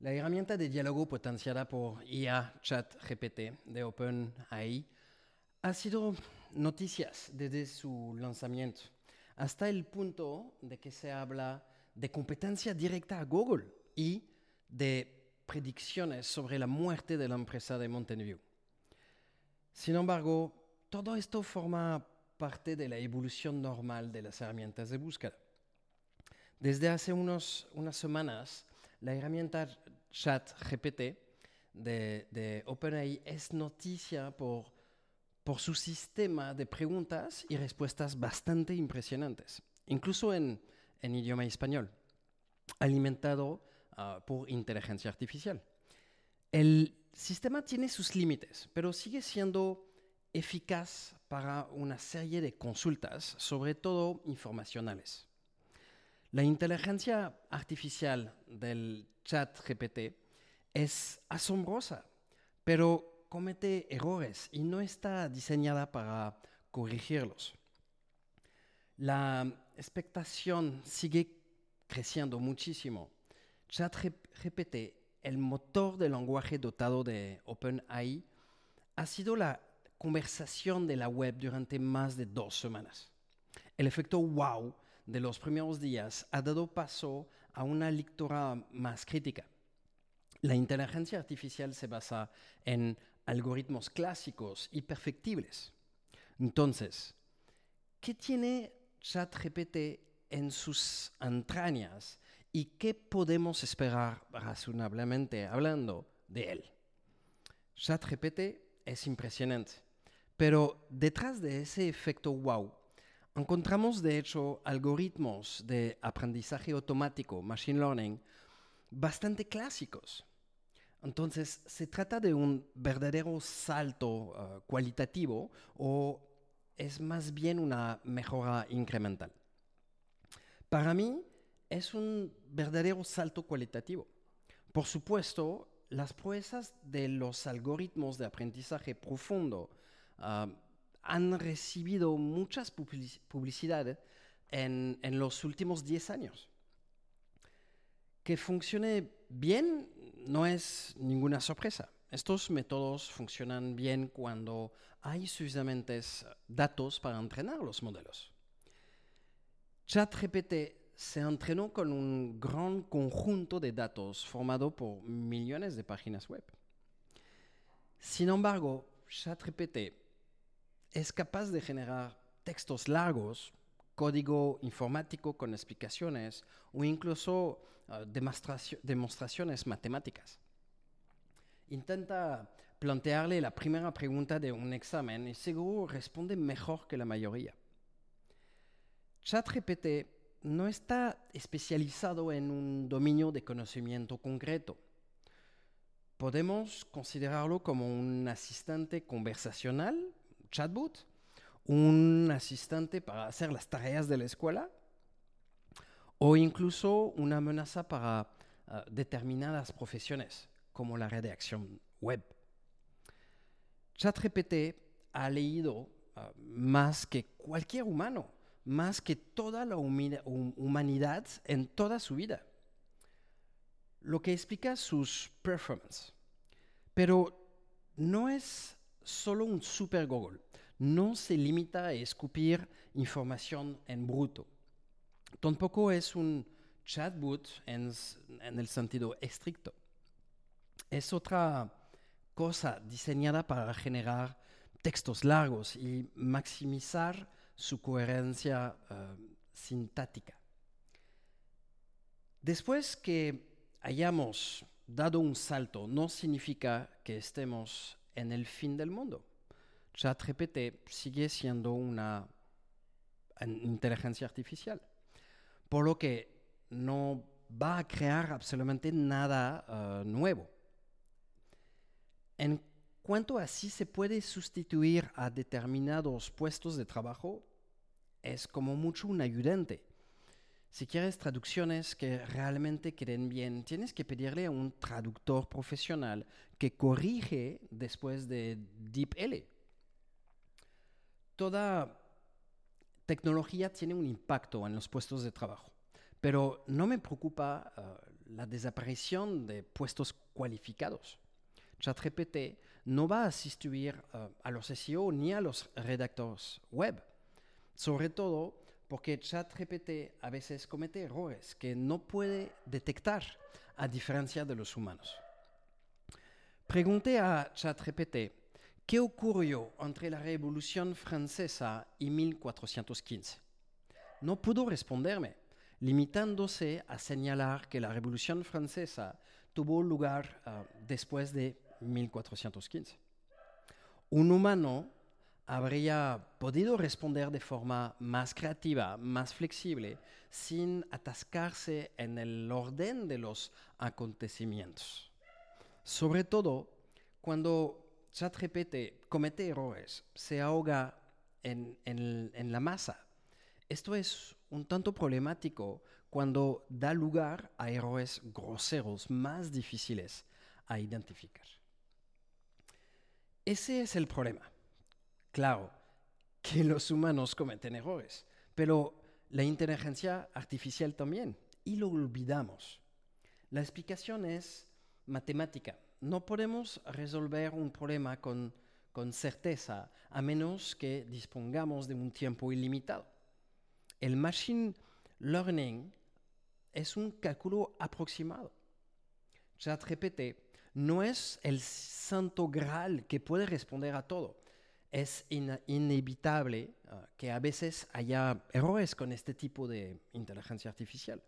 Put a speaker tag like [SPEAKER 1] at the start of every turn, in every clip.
[SPEAKER 1] La herramienta de diálogo potenciada por IA Chat GPT de OpenAI ha sido noticias desde su lanzamiento, hasta el punto de que se habla de competencia directa a Google y de predicciones sobre la muerte de la empresa de Mountain View. Sin embargo, todo esto forma parte de la evolución normal de las herramientas de búsqueda. Desde hace unos, unas semanas, la herramienta ChatGPT de, de OpenAI es noticia por, por su sistema de preguntas y respuestas bastante impresionantes, incluso en, en idioma español, alimentado uh, por inteligencia artificial. El sistema tiene sus límites, pero sigue siendo eficaz para una serie de consultas, sobre todo informacionales. La inteligencia artificial del chat GPT es asombrosa, pero comete errores y no está diseñada para corregirlos. La expectación sigue creciendo muchísimo. ChatGPT, el motor de lenguaje dotado de OpenAI, ha sido la conversación de la web durante más de dos semanas. El efecto wow de los primeros días ha dado paso a una lectura más crítica. La inteligencia artificial se basa en algoritmos clásicos y perfectibles. Entonces, ¿qué tiene ChatGPT en sus entrañas y qué podemos esperar razonablemente hablando de él? ChatGPT es impresionante, pero detrás de ese efecto wow Encontramos, de hecho, algoritmos de aprendizaje automático, machine learning, bastante clásicos. Entonces, se trata de un verdadero salto uh, cualitativo o es más bien una mejora incremental. Para mí, es un verdadero salto cualitativo. Por supuesto, las proezas de los algoritmos de aprendizaje profundo uh, han recibido muchas publicidades en, en los últimos 10 años. Que funcione bien no es ninguna sorpresa. Estos métodos funcionan bien cuando hay suficientes datos para entrenar los modelos. ChatGPT se entrenó con un gran conjunto de datos formado por millones de páginas web. Sin embargo, ChatGPT es capaz de generar textos largos, código informático con explicaciones o incluso uh, demostraciones matemáticas. Intenta plantearle la primera pregunta de un examen y seguro responde mejor que la mayoría. ChatGPT no está especializado en un dominio de conocimiento concreto. Podemos considerarlo como un asistente conversacional chatbot, un asistente para hacer las tareas de la escuela o incluso una amenaza para uh, determinadas profesiones como la redacción web. ChatGPT ha leído uh, más que cualquier humano, más que toda la humanidad en toda su vida, lo que explica sus performances. Pero no es solo un super Google. No se limita a escupir información en bruto. Tampoco es un chatbot en, el sentido estricto. Es otra cosa diseñada para generar textos largos y maximizar su coherencia uh, sintática. Después que hayamos dado un salto, no significa que estemos en el fin del mundo. ChatGPT sigue siendo una inteligencia artificial, por lo que no va a crear absolutamente nada uh, nuevo. En cuanto a si se puede sustituir a determinados puestos de trabajo, es como mucho un ayudante. Si quieres traducciones que realmente queden bien, tienes que pedirle a un traductor profesional que corrige después de DeepL. Toda tecnología tiene un impacto en los puestos de trabajo, pero no me preocupa uh, la desaparición de puestos cualificados. ChatGPT no va a asistir uh, a los SEO ni a los redactores web, sobre todo porque ChatGPT a veces comete errores que no puede detectar, a diferencia de los humanos. Pregunté a ChatGPT qué ocurrió entre la Revolución Francesa y 1415. No pudo responderme, limitándose a señalar que la Revolución Francesa tuvo lugar uh, después de 1415. Un humano habría podido responder de forma más creativa, más flexible, sin atascarse en el orden de los acontecimientos. Sobre todo cuando ChatGPT comete errores, se ahoga en, en, en la masa. Esto es un tanto problemático cuando da lugar a errores groseros más difíciles a identificar. Ese es el problema. Claro, que los humanos cometen errores, pero la inteligencia artificial también, y lo olvidamos. La explicación es matemática. No podemos resolver un problema con, con certeza a menos que dispongamos de un tiempo ilimitado. El machine learning es un cálculo aproximado. ChatGPT no es el santo graal que puede responder a todo. Es inevitable uh, que a veces haya errores con este tipo de inteligencia artificial.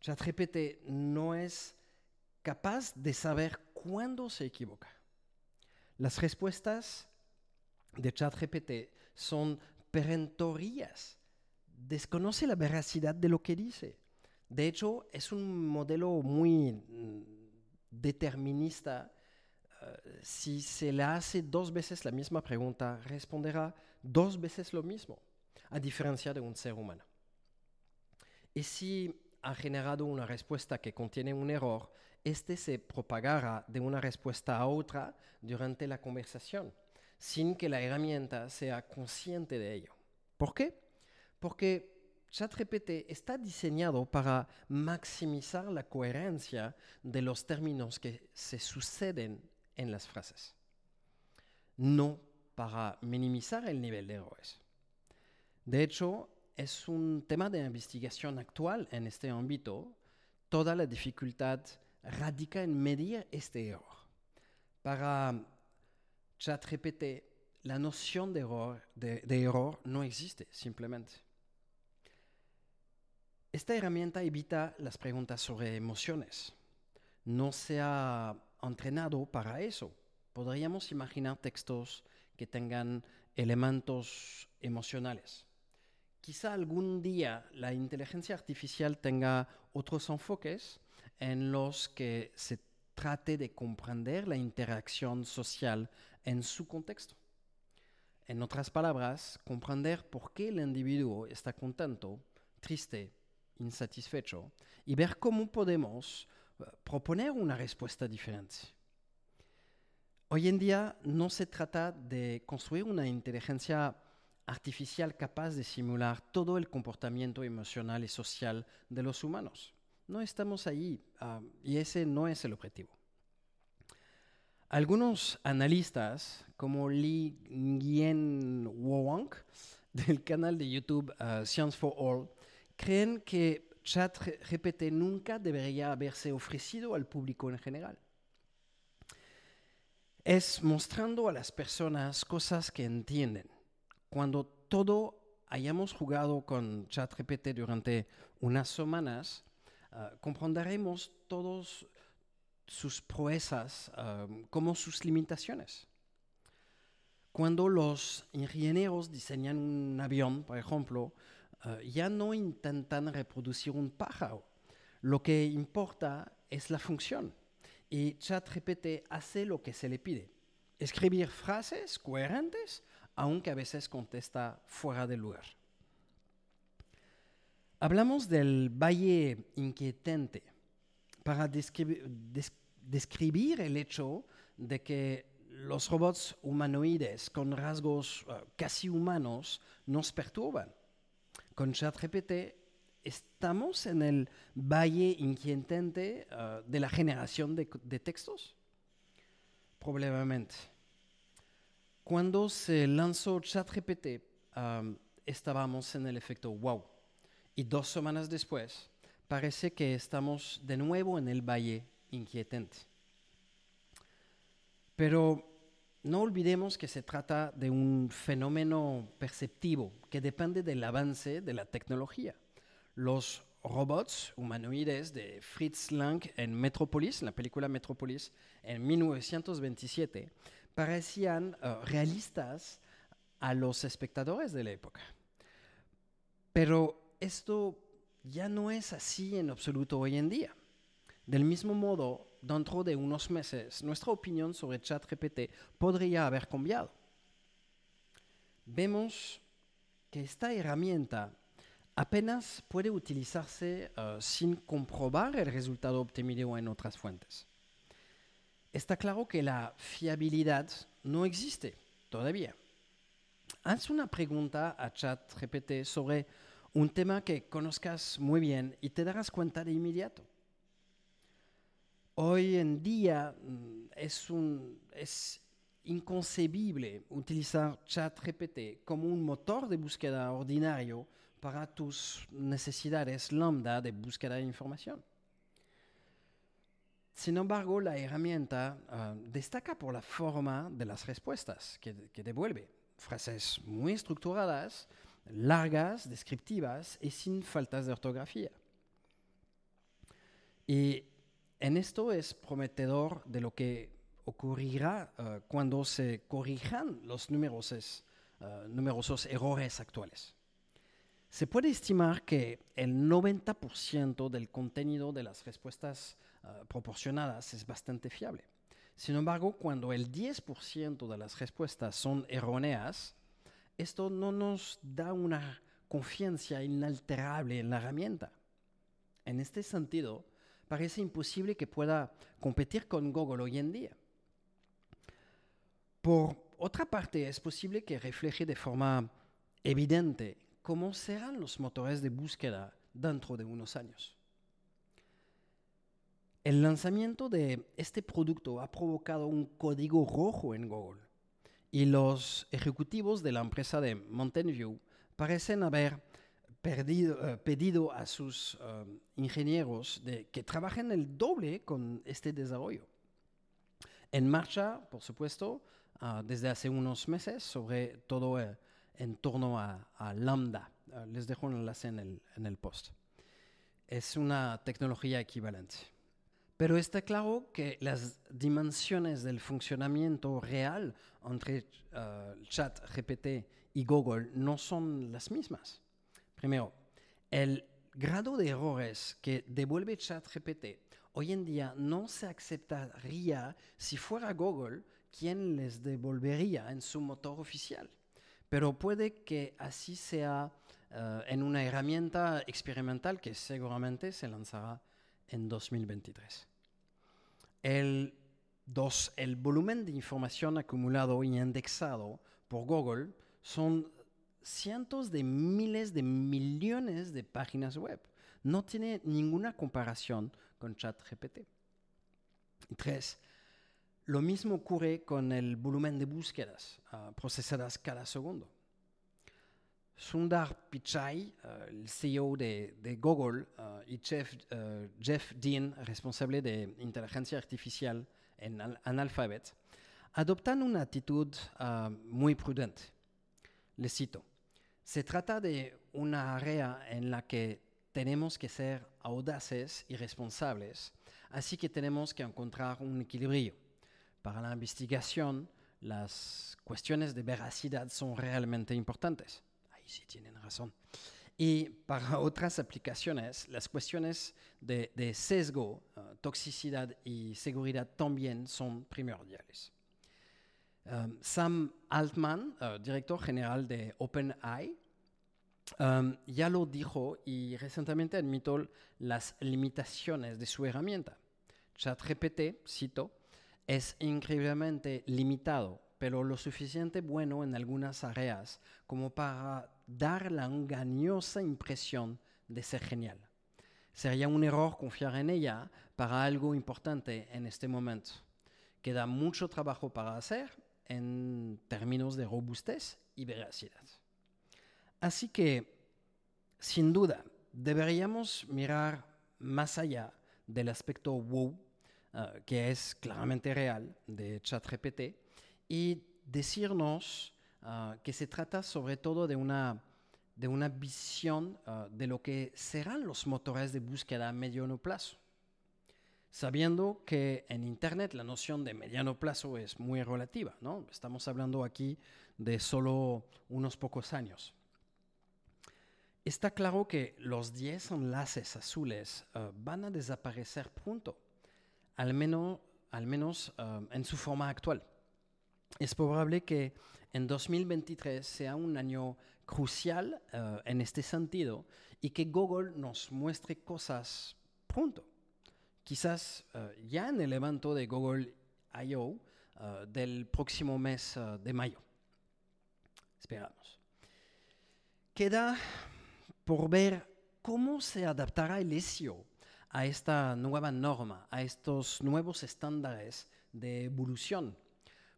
[SPEAKER 1] ChatGPT no es capaz de saber cuándo se equivoca. Las respuestas de ChatGPT son perentorias. Desconoce la veracidad de lo que dice. De hecho, es un modelo muy mm, determinista, uh, si se le hace dos veces la misma pregunta, responderá dos veces lo mismo, a diferencia de un ser humano. Y si ha generado una respuesta que contiene un error, este se propagará de una respuesta a otra durante la conversación, sin que la herramienta sea consciente de ello. ¿Por qué? Porque ChatGPT está diseñado para maximizar la coherencia de los términos que se suceden en las frases, no para minimizar el nivel de errores. De hecho, es un tema de investigación actual en este ámbito. Toda la dificultad radica en medir este error. Para ChatGPT, la noción de error, de, de error no existe simplemente. Esta herramienta evita las preguntas sobre emociones. No se ha entrenado para eso. Podríamos imaginar textos que tengan elementos emocionales. Quizá algún día la inteligencia artificial tenga otros enfoques en los que se trate de comprender la interacción social en su contexto. En otras palabras, comprender por qué el individuo está contento, triste insatisfecho y ver cómo podemos uh, proponer una respuesta diferente. Hoy en día no se trata de construir una inteligencia artificial capaz de simular todo el comportamiento emocional y social de los humanos. No estamos ahí uh, y ese no es el objetivo. Algunos analistas, como Li Nguyen Wang, del canal de YouTube uh, Science for All, creen que ChatGPT nunca debería haberse ofrecido al público en general. Es mostrando a las personas cosas que entienden. Cuando todo hayamos jugado con ChatGPT durante unas semanas, uh, comprenderemos todos sus proezas um, como sus limitaciones. Cuando los ingenieros diseñan un avión, por ejemplo, uh, ya no intentan reproducir un pájaro. Lo que importa es la función. Y ChatGPT hace lo que se le pide. Escribir frases coherentes, aunque a veces contesta fuera de lugar. Hablamos del valle inquietante para describir, des, describir el hecho de que los robots humanoides con rasgos uh, casi humanos nos perturban. Con ChatGPT ¿estamos en el valle inquietante uh, de la generación de textos? Probablemente. Cuando se lanzó ChatGPT, um, estábamos en el efecto wow. Y dos semanas después, parece que estamos de nuevo en el valle inquietante. Pero no olvidemos que se trata de un fenómeno perceptivo que depende del avance de la tecnología. Los robots humanoides de Fritz Lang en Metropolis, la película Metropolis, en 1927, parecían uh, realistas a los espectadores de la época. Pero esto ya no es así en absoluto hoy en día. Del mismo modo, dentro de unos meses, nuestra opinión sobre ChatGPT podría haber cambiado. Vemos que esta herramienta apenas puede utilizarse uh, sin comprobar el resultado obtenido en otras fuentes. Está claro que la fiabilidad no existe todavía. Haz una pregunta a ChatGPT sobre un tema que conozcas muy bien y te darás cuenta de inmediato. Hoy en día mm, es, es inconcebible utilizar ChatGPT como un motor de búsqueda ordinario para tus necesidades lambda de búsqueda de información. Sin embargo, la herramienta uh, destaca por la forma de las respuestas que, que devuelve. Frases muy estructuradas, largas, descriptivas y sin faltas de ortografía. Y en esto es prometedor de lo que ocurrirá uh, cuando se corrijan los numerosos, uh, numerosos errores actuales. Se puede estimar que el 90% del contenido de las respuestas uh, proporcionadas es bastante fiable. Sin embargo, cuando el 10% de las respuestas son erróneas, esto no nos da una confianza inalterable en la herramienta. En este sentido, parece imposible que pueda competir con Google hoy en día. Por otra parte, es posible que refleje de forma evidente cómo serán los motores de búsqueda dentro de unos años. El lanzamiento de este producto ha provocado un código rojo en Google y los ejecutivos de la empresa de Mountain View parecen haber perdido, uh, pedido a sus uh, ingenieros de que trabajen el doble con este desarrollo. En marcha, por supuesto, uh, desde hace unos meses, sobre todo en torno a, Lambda. les dejo un enlace en el, en el post. Es una tecnología equivalente. Pero está claro que las dimensiones del funcionamiento real entre uh, ChatGPT y Google no son las mismas. Primero, el grado de errores que devuelve ChatGPT hoy en día no se aceptaría si fuera Google quien les devolvería en su motor oficial. Pero puede que así sea uh, en una herramienta experimental que seguramente se lanzará en 2023. El, dos, el volumen de información acumulado y indexado por Google son cientos de miles de millones de páginas web. No tiene ninguna comparación con ChatGPT. Tres, lo mismo ocurre con el volumen de búsquedas uh, procesadas cada segundo. Sundar Pichai, uh, el CEO de, de Google, uh, y Jeff, Jeff, Dean, responsable de inteligencia artificial en, en Alphabet, adoptan una actitud muy prudente. Les cito, se trata de una área en la que tenemos que ser audaces y responsables, así que tenemos que encontrar un equilibrio. Para la investigación, las cuestiones de veracidad son realmente importantes sí tienen razón. Y para otras aplicaciones, las cuestiones de, de sesgo, uh, toxicidad y seguridad también son primordiales. Um, Sam Altman, uh, director general de OpenAI, um, ya lo dijo y recientemente admitió las limitaciones de su herramienta. ChatGPT, cito, es increíblemente limitado pero lo suficiente bueno en algunas áreas como para dar la engañosa impresión de ser genial. Sería un error confiar en ella para algo importante en este momento. Queda mucho trabajo para hacer en términos de robustez y veracidad. Así que, sin duda, deberíamos mirar más allá del aspecto wow, eh, que es claramente real, de ChatGPT, y decirnos eh, que se trata sobre todo de una, de una visión eh, de lo que serán los motores de búsqueda a mediano plazo. Sabiendo que en Internet la noción de mediano plazo es muy relativa, ¿no? Estamos hablando aquí de solo unos pocos años. Está claro que los 10 enlaces azules uh, van a desaparecer pronto, al menos, al menos uh, en su forma actual. Es probable que en 2023 sea un año crucial uh, en este sentido y que Google nos muestre cosas pronto. Quizás ya en el evento de Google I.O. del próximo mes de mayo. Esperamos. Queda por ver cómo se adaptará el ISIO a esta nueva norma, a estos nuevos estándares de evolución,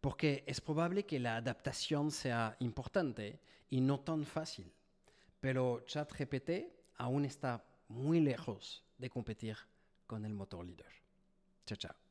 [SPEAKER 1] porque es probable que la adaptación sea importante y no tan fácil, pero ChatGPT aún está muy lejos de competir con el motor líder. Chao, chao.